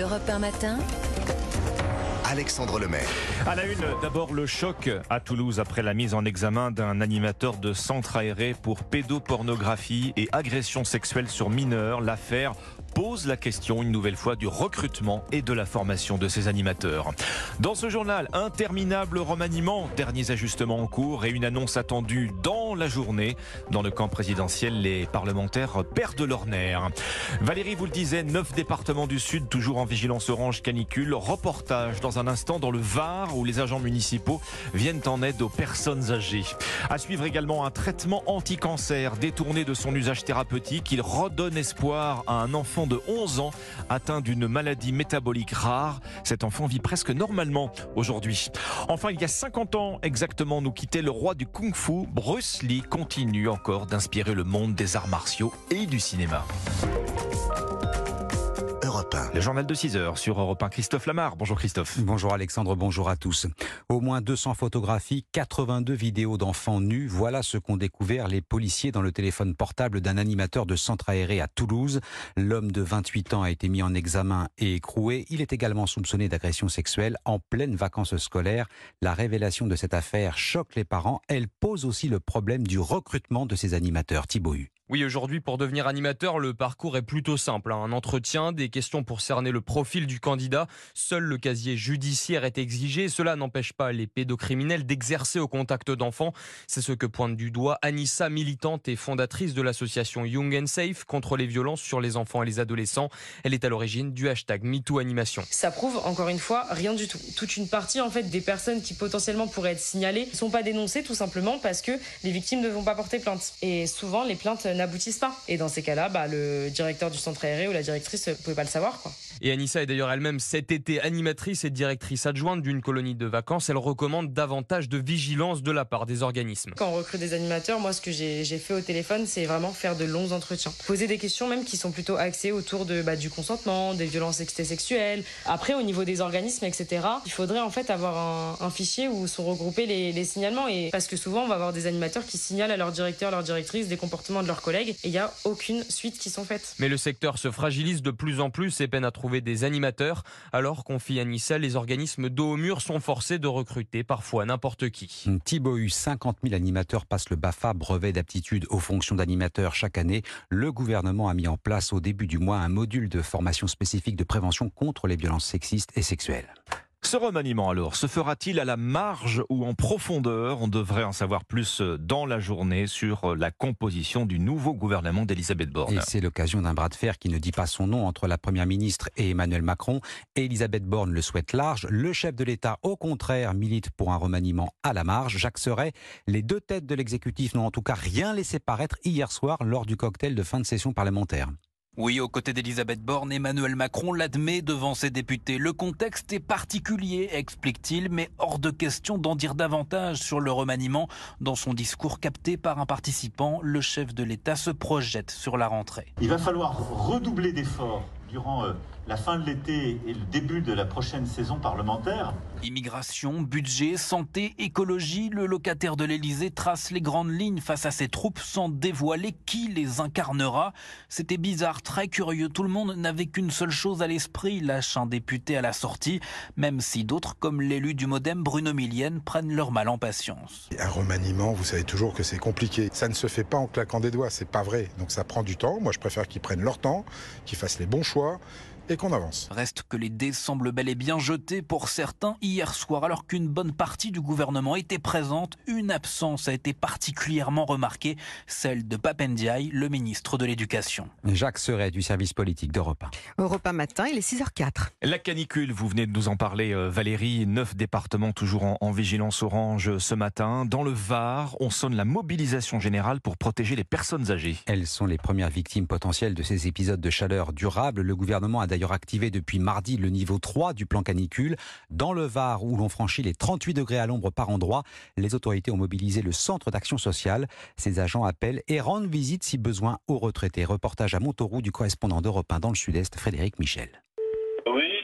Europe 1 matin Alexandre Lemaire. À la une, d'abord le choc à Toulouse après la mise en examen d'un animateur de centre aéré pour pédopornographie et agression sexuelle sur mineurs. L'affaire pose la question une nouvelle fois du recrutement et de la formation de ces animateurs. Dans ce journal, interminable remaniement, derniers ajustements en cours et une annonce attendue dans la journée. Dans le camp présidentiel, les parlementaires perdent leur nerf. Valérie vous le disait, neuf départements du Sud toujours en vigilance orange canicule. Reportage dans un instant dans le Var où les agents municipaux viennent en aide aux personnes âgées. À suivre également un traitement anti-cancer détourné de son usage thérapeutique. Il redonne espoir à un enfant de 11 ans atteint d'une maladie métabolique rare. Cet enfant vit presque normalement aujourd'hui. Enfin, il y a 50 ans exactement, nous quittait le roi du kung-fu. Bruce Lee continue encore d'inspirer le monde des arts martiaux et du cinéma. Europe 1. Le journal de 6 heures sur Europe 1. Christophe Lamar. Bonjour Christophe. Bonjour Alexandre, bonjour à tous. Au moins 200 photographies, 82 vidéos d'enfants nus. Voilà ce qu'ont découvert les policiers dans le téléphone portable d'un animateur de centre aéré à Toulouse. L'homme de 28 ans a été mis en examen et écroué. Il est également soupçonné d'agression sexuelle en pleine vacances scolaires. La révélation de cette affaire choque les parents. Elle pose aussi le problème du recrutement de ces animateurs. Thibaut Hu. Oui, aujourd'hui, pour devenir animateur, le parcours est plutôt simple. hein. Un entretien, des questions pour cerner le profil du candidat. Seul le casier judiciaire est exigé. Cela n'empêche pas les pédocriminels d'exercer au contact d'enfants. C'est ce que pointe du doigt Anissa, militante et fondatrice de l'association Young and Safe contre les violences sur les enfants et les adolescents. Elle est à l'origine du hashtag MeTooAnimation. Ça prouve encore une fois rien du tout. Toute une partie en fait des personnes qui potentiellement pourraient être signalées ne sont pas dénoncées tout simplement parce que les victimes ne vont pas porter plainte. Et souvent les plaintes n'aboutissent pas. Et dans ces cas-là, bah, le directeur du centre aéré ou la directrice ne pouvait pas le savoir. Quoi. Et Anissa est d'ailleurs elle-même cet été animatrice et directrice adjointe d'une colonie de vacances. Elle recommande davantage de vigilance de la part des organismes. Quand on recrute des animateurs, moi ce que j'ai fait au téléphone, c'est vraiment faire de longs entretiens. Poser des questions même qui sont plutôt axées autour de, bah, du consentement, des violences ex- sexuelles. Après, au niveau des organismes, etc., il faudrait en fait avoir un, un fichier où sont regroupés les, les signalements. Et parce que souvent, on va avoir des animateurs qui signalent à leur directeur, leur directrice des comportements de leurs collègues et il n'y a aucune suite qui sont faites. Mais le secteur se fragilise de plus en plus et peine à trouver des animateurs. Alors, confie Anissa, les organismes dos au mur sont forcés de recruter parfois n'importe qui. Thibaut Hu, 50 000 animateurs passent le BAFA, brevet d'aptitude aux fonctions d'animateur chaque année. Le gouvernement a mis en place au début du mois un module de formation spécifique de prévention contre les violences sexistes et sexuelles. Ce remaniement alors, se fera-t-il à la marge ou en profondeur? On devrait en savoir plus euh, dans la journée sur euh, la composition du nouveau gouvernement d'Elisabeth Borne. Et c'est l'occasion d'un bras de fer qui ne dit pas son nom entre la Première ministre et Emmanuel Macron. Elisabeth Borne le souhaite large. Le chef de l'État, au contraire, milite pour un remaniement à la marge. Jacques Serret, les deux têtes de l'exécutif n'ont en tout cas rien laissé paraître hier soir lors du cocktail de fin de session parlementaire. Oui, aux côtés d'Elisabeth Borne, Emmanuel Macron l'admet devant ses députés. Le contexte est particulier, explique-t-il, mais hors de question d'en dire davantage sur le remaniement. Dans son discours capté par un participant, le chef de l'État se projette sur la rentrée. Il va falloir redoubler d'efforts durant euh, la fin de l'été et le début de la prochaine saison parlementaire. Immigration, budget, santé, écologie, le locataire de l'Élysée trace les grandes lignes face à ses troupes sans dévoiler qui les incarnera. C'était bizarre, très curieux. Tout le monde n'avait qu'une seule chose à l'esprit, lâche un député à la sortie, même si d'autres, comme l'élu du Modem Bruno Millienne, prennent leur mal en patience. Un remaniement, vous savez toujours que c'est compliqué. Ça ne se fait pas en claquant des doigts, c'est pas vrai. Donc ça prend du temps. Moi, je préfère qu'ils prennent leur temps, qu'ils fassent les bons choix et qu'on avance. Reste que les dés semblent bel et bien jetés pour certains hier soir, alors qu'une bonne partie du gouvernement était présente. Une absence a été particulièrement remarquée, celle de Papendiaï, le ministre de l'Éducation. Jacques Serret du service politique d'Europe 1. Europe 1 matin, il est 6h04. La canicule, vous venez de nous en parler euh, Valérie, neuf départements toujours en, en vigilance orange ce matin. Dans le Var, on sonne la mobilisation générale pour protéger les personnes âgées. Elles sont les premières victimes potentielles de ces épisodes de chaleur durable. Le gouvernement a d'ailleurs activé depuis mardi le niveau 3 du plan canicule. Dans le Var, où l'on franchit les 38 degrés à l'ombre par endroit, les autorités ont mobilisé le centre d'action sociale. Ces agents appellent et rendent visite si besoin aux retraités. Reportage à Montauroux du correspondant d'Europe 1 dans le sud-est, Frédéric Michel.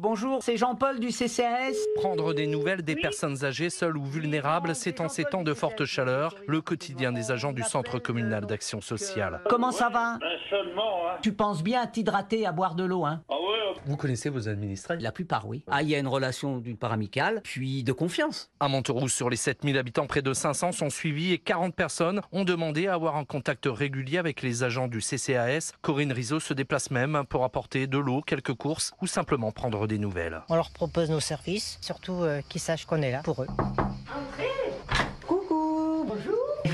Bonjour, c'est Jean-Paul du CCAS. Prendre des nouvelles des personnes âgées, seules ou vulnérables, c'est en ces temps de forte chaleur le quotidien des agents du Centre communal d'action sociale. Comment ça va Un seulement, hein. Tu penses bien à t'hydrater, à boire de l'eau, hein? Ah ouais, Vous connaissez vos administrés? La plupart, oui. Ah, il y a une relation d'une part amicale, puis de confiance. À Monterouge, sur les 7000 habitants, près de 500 sont suivis et 40 personnes ont demandé à avoir un contact régulier avec les agents du CCAS. Corinne Rizzo se déplace même pour apporter de l'eau, quelques courses ou simplement prendre des nouvelles. On leur propose nos services, surtout euh, qu'ils sachent qu'on est là pour eux.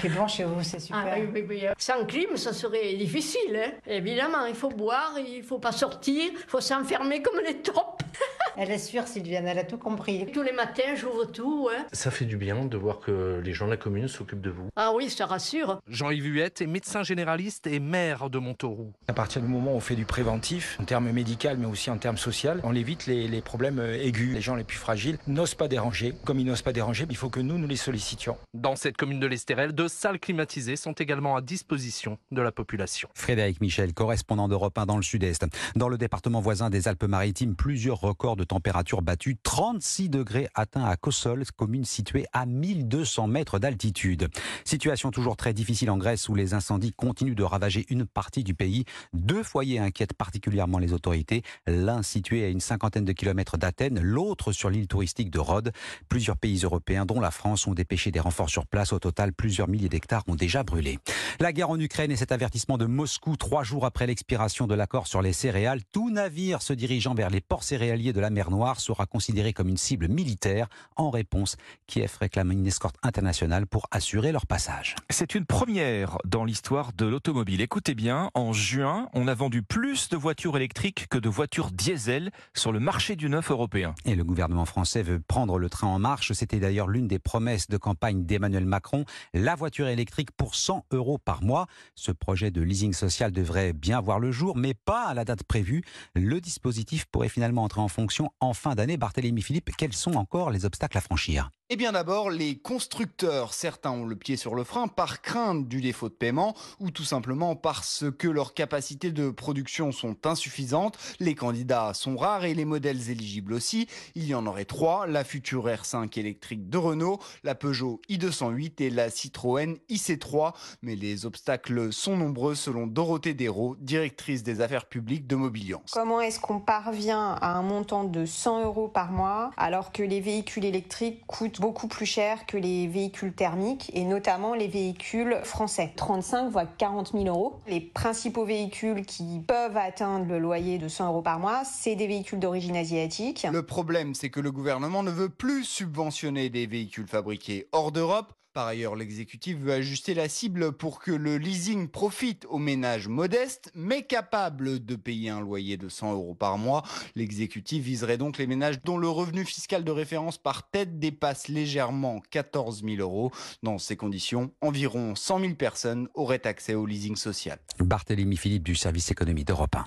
Il fait bon chez vous, c'est super. Ah, oui, oui, oui. Sans clim, ça serait difficile. Hein. Évidemment, il faut boire, il ne faut pas sortir, il faut s'enfermer comme les taupes. Elle est sûre, Sylviane, elle a tout compris. Tous les matins, j'ouvre tout. Hein. Ça fait du bien de voir que les gens de la commune s'occupent de vous. Ah oui, ça rassure. Jean-Yves Huette est médecin généraliste et maire de Montauroux. À partir du moment où on fait du préventif, en termes médical mais aussi en termes social, on évite les, les problèmes euh, aigus. Les gens les plus fragiles n'osent pas déranger. Comme ils n'osent pas déranger, il faut que nous, nous les sollicitions. Dans cette commune de l'Estérel, deux salles climatisées sont également à disposition de la population. Frédéric Michel, correspondant d'Europe 1 dans le sud-est. Dans le département voisin des Alpes-Maritimes, plusieurs records de température battus. 36 degrés atteints à Cossol, commune située à 1200 mètres d'altitude. Situation toujours très difficile en Grèce où les incendies continuent de ravager une partie du pays. Deux foyers inquiètent particulièrement les autorités. L'un situé à une cinquantaine de kilomètres d'Athènes, l'autre sur l'île touristique de Rhodes. Plusieurs pays européens, dont la France, ont dépêché des renforts sur place. Au total, plusieurs milliers d'hectares ont déjà brûlé. La guerre en Ukraine et cet avertissement de Moscou trois jours après l'expiration de l'accord sur les céréales, tout navire se dirigeant vers les ports céréaliers de la mer Noire sera considéré comme une cible militaire. En réponse, Kiev réclame une escorte internationale pour assurer leur passage. C'est une première dans l'histoire de l'automobile. Écoutez bien, en juin, on a vendu plus de voitures électriques que de voitures diesel sur le marché du neuf européen. Et le gouvernement français veut prendre le train en marche. C'était d'ailleurs l'une des promesses de campagne d'Emmanuel Macron. La voiture électrique pour 100 euros par mois. Ce projet de leasing social devrait bien voir le jour, mais pas à la date prévue. Le dispositif pourrait finalement entrer en fonction en fin d'année. Barthélémy Philippe, quels sont encore les obstacles à franchir? Eh bien d'abord, les constructeurs. Certains ont le pied sur le frein par crainte du défaut de paiement ou tout simplement parce que leurs capacités de production sont insuffisantes. Les candidats sont rares et les modèles éligibles aussi. Il y en aurait trois, la future R5 électrique de Renault, la Peugeot i208 et la Citroën IC3. Mais les obstacles sont nombreux selon Dorothée Dérault, directrice des affaires publiques de Mobiliance. Comment est-ce qu'on parvient à un montant de 100 euros par mois alors que les véhicules électriques coûtent beaucoup plus cher que les véhicules thermiques et notamment les véhicules français 35 voire 40 000 euros. Les principaux véhicules qui peuvent atteindre le loyer de 100 euros par mois, c'est des véhicules d'origine asiatique. Le problème, c'est que le gouvernement ne veut plus subventionner des véhicules fabriqués hors d'Europe. Par ailleurs, l'exécutif veut ajuster la cible pour que le leasing profite aux ménages modestes, mais capables de payer un loyer de 100 euros par mois. L'exécutif viserait donc les ménages dont le revenu fiscal de référence par tête dépasse légèrement 14 000 euros. Dans ces conditions, environ 100 000 personnes auraient accès au leasing social. Barthélémy Philippe du service économie d'Europe 1.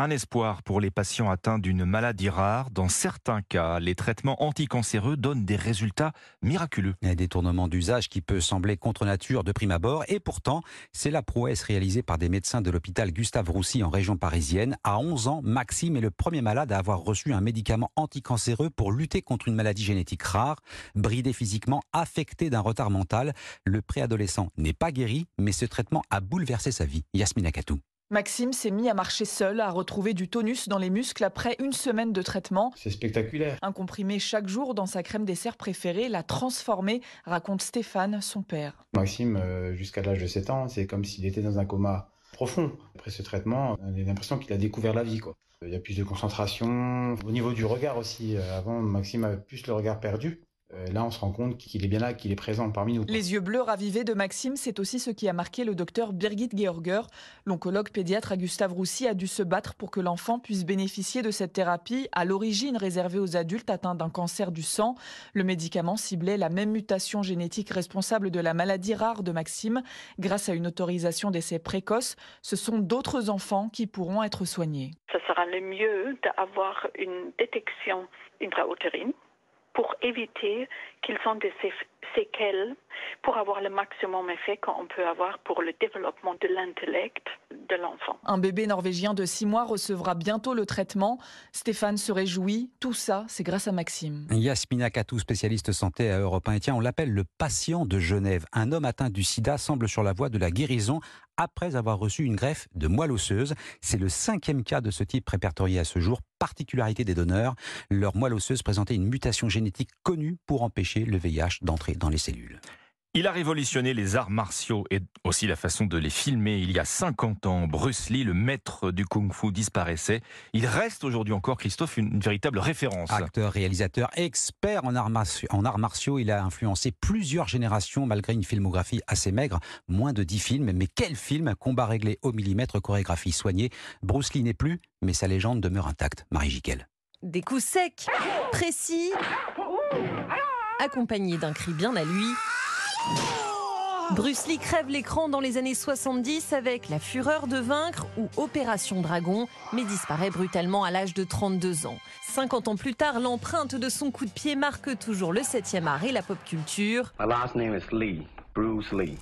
Un espoir pour les patients atteints d'une maladie rare. Dans certains cas, les traitements anticancéreux donnent des résultats miraculeux. Un détournement d'usage qui peut sembler contre nature de prime abord. Et pourtant, c'est la prouesse réalisée par des médecins de l'hôpital Gustave Roussy en région parisienne. À 11 ans, Maxime est le premier malade à avoir reçu un médicament anticancéreux pour lutter contre une maladie génétique rare. Bridé physiquement, affecté d'un retard mental, le préadolescent n'est pas guéri, mais ce traitement a bouleversé sa vie. Yasmina Katou. Maxime s'est mis à marcher seul, à retrouver du tonus dans les muscles après une semaine de traitement. C'est spectaculaire. Un comprimé chaque jour dans sa crème dessert préférée l'a transformé, raconte Stéphane, son père. Maxime, euh, jusqu'à l'âge de 7 ans, c'est comme s'il était dans un coma profond. Après ce traitement, on a l'impression qu'il a découvert la vie. Quoi. Il y a plus de concentration. Au niveau du regard aussi, euh, avant, Maxime avait plus le regard perdu. Euh, là, on se rend compte qu'il est bien là, qu'il est présent parmi nous. Les yeux bleus ravivés de Maxime, c'est aussi ce qui a marqué le docteur Birgit Georger. L'oncologue pédiatre à Gustave Roussy a dû se battre pour que l'enfant puisse bénéficier de cette thérapie, à l'origine réservée aux adultes atteints d'un cancer du sang. Le médicament ciblait la même mutation génétique responsable de la maladie rare de Maxime. Grâce à une autorisation d'essai précoce, ce sont d'autres enfants qui pourront être soignés. Ce sera le mieux d'avoir une détection intra-utérine pour éviter qu'ils ont des séquelles, pour avoir le maximum effet qu'on peut avoir pour le développement de l'intellect de l'enfant. Un bébé norvégien de 6 mois recevra bientôt le traitement. Stéphane se réjouit. Tout ça, c'est grâce à Maxime. Yasmina Katou, spécialiste santé à Europe 1. Et tiens, on l'appelle le patient de Genève. Un homme atteint du sida semble sur la voie de la guérison après avoir reçu une greffe de moelle osseuse. C'est le cinquième cas de ce type répertorié à ce jour. Particularité des donneurs, leur moelle osseuse présentait une mutation génétique connue pour empêcher le VIH d'entrer dans les cellules. Il a révolutionné les arts martiaux et aussi la façon de les filmer. Il y a 50 ans, Bruce Lee, le maître du kung-fu, disparaissait. Il reste aujourd'hui encore, Christophe, une, véritable référence. Acteur, réalisateur, expert en arts, martiaux, en arts martiaux, il a influencé plusieurs générations malgré une filmographie assez maigre, moins de 10 films. Mais quel film Combat réglé au millimètre, chorégraphie soignée. Bruce Lee n'est plus, mais sa légende demeure intacte. Marie Jiquel. Des coups secs, précis, accompagnés d'un cri bien à lui. Bruce Lee crève l'écran dans les années 70 avec La Fureur de vaincre ou Opération Dragon, mais disparaît brutalement à l'âge de 32 ans. 50 ans plus tard, l'empreinte de son coup de pied marque toujours le 7e art et la pop culture.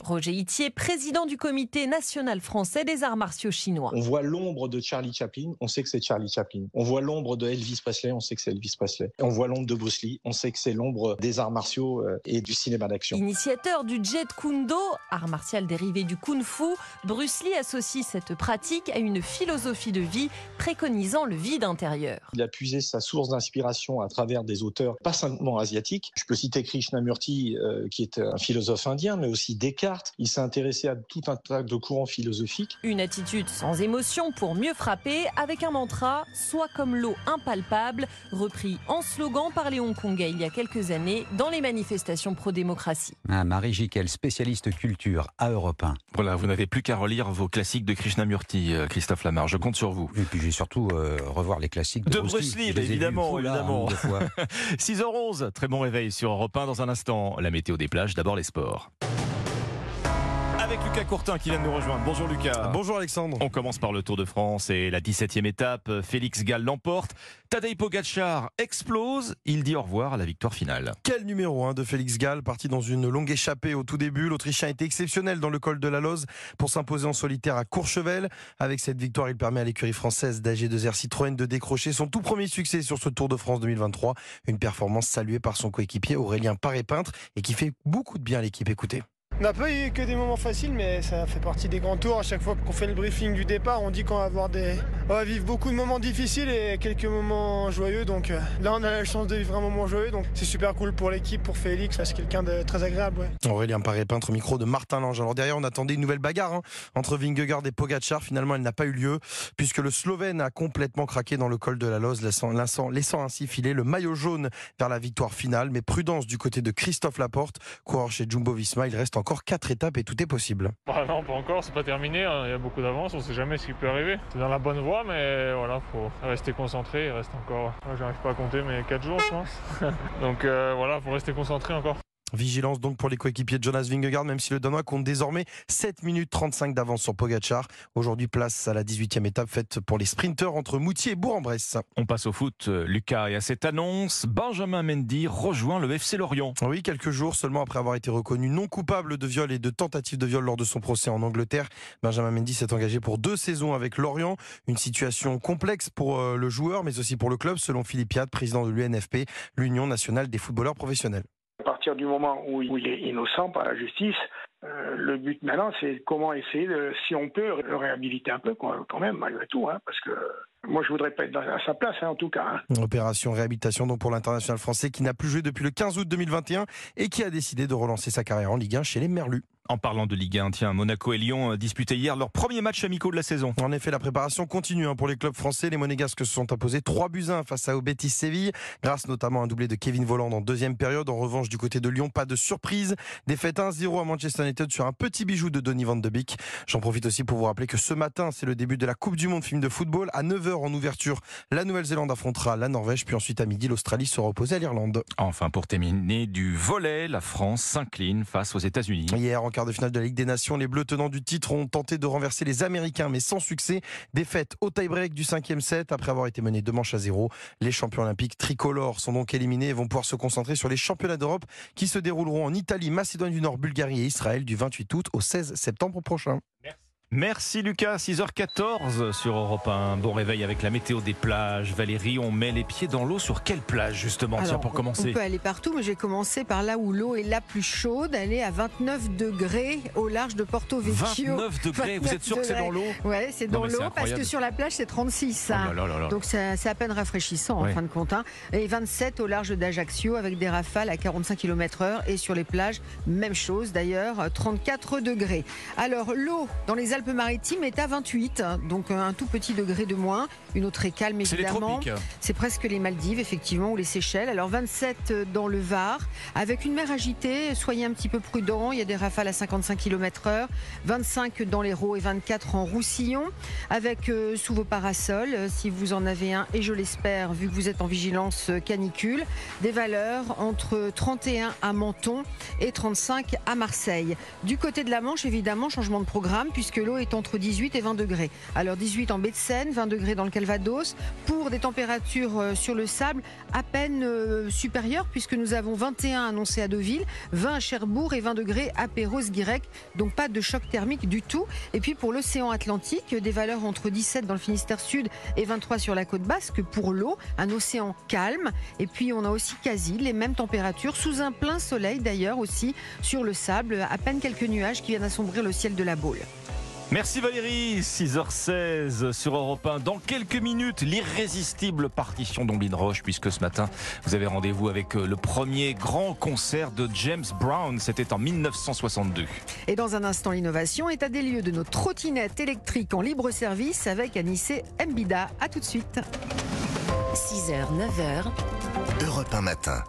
Roger Itier, président du comité national français des arts martiaux chinois. On voit l'ombre de Charlie Chaplin, on sait que c'est Charlie Chaplin. On voit l'ombre de Elvis Presley, on sait que c'est Elvis Presley. On voit l'ombre de Bruce Lee, on sait que c'est l'ombre des arts martiaux euh, et du cinéma d'action. Initiateur du Jet Kundo, art martial dérivé du Kung Fu, Bruce Lee associe cette pratique à une philosophie de vie préconisant le vide intérieur. Il a puisé sa source d'inspiration à travers des auteurs pas simplement asiatiques. Je peux citer Krishnamurti, euh, qui est un philosophe indien, mais aussi Descartes. Il s'est intéressé à tout un tas de courants philosophiques. Une attitude sans émotion pour mieux frapper avec un mantra Soit comme l'eau impalpable, repris en slogan par les Hongkongais il y a quelques années dans les manifestations pro-démocratie. Ah, Marie Jiquel, spécialiste culture à Europe 1. Voilà, vous n'avez plus qu'à relire vos classiques de Krishnamurti, euh, Christophe Lamar. Je compte sur vous. Et puis j'ai surtout euh, revoir les classiques de, de Bruce Lee. évidemment, évidemment. 6h11, très bon réveil sur Europe 1 dans un instant. La météo des plages, d'abord les sports avec Lucas Courtin qui vient de nous rejoindre. Bonjour Lucas. Bonjour Alexandre. On commence par le Tour de France et la 17e étape. Félix Gall l'emporte. Tadej Pogacar explose. Il dit au revoir à la victoire finale. Quel numéro 1 de Félix Gall, parti dans une longue échappée au tout début? L'Autrichien était exceptionnel dans le col de la Loze pour s'imposer en solitaire à Courchevel. Avec cette victoire, il permet à l'écurie française d'AG2R Citroën de décrocher son tout premier succès sur ce Tour de France 2023. Une performance saluée par son coéquipier Aurélien Paré-Peintre et qui fait beaucoup de bien à l'équipe. Écoutez. On n'a pas eu que des moments faciles, mais ça fait partie des grands tours. À chaque fois qu'on fait le briefing du départ, on dit qu'on va avoir des, on va vivre beaucoup de moments difficiles et quelques moments joyeux. Donc euh, là, on a la chance de vivre un moment joyeux. Donc c'est super cool pour l'équipe, pour Félix. C'est quelqu'un de très agréable. Ouais. Aurélien Paré peintre micro de Martin Lange. Alors derrière, on attendait une nouvelle bagarre hein, entre Vingegaard et Pogacar. Finalement, elle n'a pas eu lieu puisque le Slovène a complètement craqué dans le col de la Loze, laissant, laissant ainsi filer le maillot jaune vers la victoire finale. Mais prudence du côté de Christophe Laporte, coureur chez Jumbo Visma. Il reste encore quatre étapes et tout est possible. Bah non, pas encore, c'est pas terminé, hein. il y a beaucoup d'avance, on sait jamais ce qui peut arriver. C'est dans la bonne voie, mais voilà, faut rester concentré, il reste encore, j'arrive pas à compter, mais 4 jours je pense. Donc euh, voilà, faut rester concentré encore. Vigilance donc pour les coéquipiers de Jonas Vingegaard, même si le Danois compte désormais 7 minutes 35 d'avance sur Pogachar. Aujourd'hui, place à la 18e étape faite pour les sprinteurs entre Moutier et Bourg-en-Bresse. On passe au foot, Lucas, et à cette annonce, Benjamin Mendy rejoint le FC Lorient. Oui, quelques jours seulement après avoir été reconnu non coupable de viol et de tentative de viol lors de son procès en Angleterre. Benjamin Mendy s'est engagé pour deux saisons avec Lorient. Une situation complexe pour euh, le joueur, mais aussi pour le club, selon Philippe Piat, président de l'UNFP, l'Union nationale des footballeurs professionnels partir du moment où il est innocent par la justice, euh, le but maintenant, c'est comment essayer, de, si on peut, le réhabiliter un peu quand même, malgré tout, hein, parce que moi, je voudrais pas être à sa place, hein, en tout cas. Hein. Opération réhabilitation donc pour l'international français qui n'a plus joué depuis le 15 août 2021 et qui a décidé de relancer sa carrière en Ligue 1 chez les Merlus. En parlant de Ligue 1, tiens, Monaco et Lyon euh, disputaient hier leur premier match amicaux de la saison. En effet, la préparation continue hein, pour les clubs français. Les Monégasques se sont imposés 3 buts 1 face à Betis Séville, grâce notamment à un doublé de Kevin Volland en deuxième période. En revanche, du côté de Lyon, pas de surprise. Défaite 1-0 à Manchester United sur un petit bijou de Donny van de Beek. J'en profite aussi pour vous rappeler que ce matin, c'est le début de la Coupe du Monde film de football. À 9h en ouverture, la Nouvelle-Zélande affrontera la Norvège, puis ensuite à midi, l'Australie sera opposée à l'Irlande. Enfin, pour terminer, du volet, la France s'incline face aux États-Unis. Hier, en quart de finale de la Ligue des Nations, les Bleus tenants du titre ont tenté de renverser les Américains, mais sans succès. Défaite au tie-break du cinquième set après avoir été menés deux manches à zéro. Les champions olympiques tricolores sont donc éliminés et vont pouvoir se concentrer sur les championnats d'Europe qui se dérouleront en Italie, Macédoine du Nord, Bulgarie et Israël du 28 août au 16 septembre prochain. Lucas, 6h14 sur Europe 1. Bon réveil avec la météo des plages. Valérie, on met les pieds dans l'eau sur quelle plage justement? Tiens, pour commencer. On peut aller partout, mais je vais commencer par là où l'eau est la plus chaude. Elle est à 29 degrés au large de Porto Vecchio. 29 degrés, vous êtes sûr que c'est dans l'eau? Ouais, c'est dans l'eau parce que sur la plage c'est 36. Oh hein. là là là là. Donc c'est c'est à peine rafraîchissant Ouais. en fin de compte. hein. Et 27 au large d'Ajaccio avec des rafales à 45 km/h. Et sur les plages, même chose d'ailleurs, 34 degrés. Alors l'eau dans les Alpes-Maritimes est à 28, hein, donc un tout petit degré de moins. Une eau très calme évidemment. C'est presque les Maldives, effectivement, ou les Seychelles. Alors 27 dans le Var, avec une mer agitée. Soyez un petit peu prudents. Il y a des rafales à 55 km/h. 25 dans l'Hérault et 24 en Roussillon. Avec euh, sous vos parasols, euh, si vous en avez un, et je l'espère, vu que vous êtes en vigilance euh, canicule, des valeurs entre 31 à Menton et 35 à Marseille. Du côté de la Manche, évidemment, changement de programme, puisque l'eau est entre 18 et 20 degrés. Alors 18 en baie de Seine, 20 degrés dans le Calvados, pour des températures euh, sur le sable à peine euh, supérieures, puisque nous avons 21 annoncés à Deauville, 20 à Cherbourg et 20 degrés à Perros-Guirec. Donc pas de choc thermique du tout. Et puis pour l'océan Atlantique, des valeurs entre 17 dans le Finistère Sud et 23 sur la côte basque. Pour l'eau, un océan calme. Et puis on a aussi quasi les mêmes températures, sous un plein soleil d'ailleurs aussi sur le sable, à peine quelques nuages qui viennent assombrir le ciel de la Baule. Merci Valérie, 6h16 sur Europe 1. Dans quelques minutes, l'irrésistible partition d'Omblin Roche, puisque ce matin, vous avez rendez-vous avec euh, le premier grand concert de James Brown. C'était en 1962. Et dans un instant, l'innovation est à des lieux de nos trottinettes électriques en libre service avec Anissé Mbida. A tout de suite. 6h, 9h. Europe 1 matin.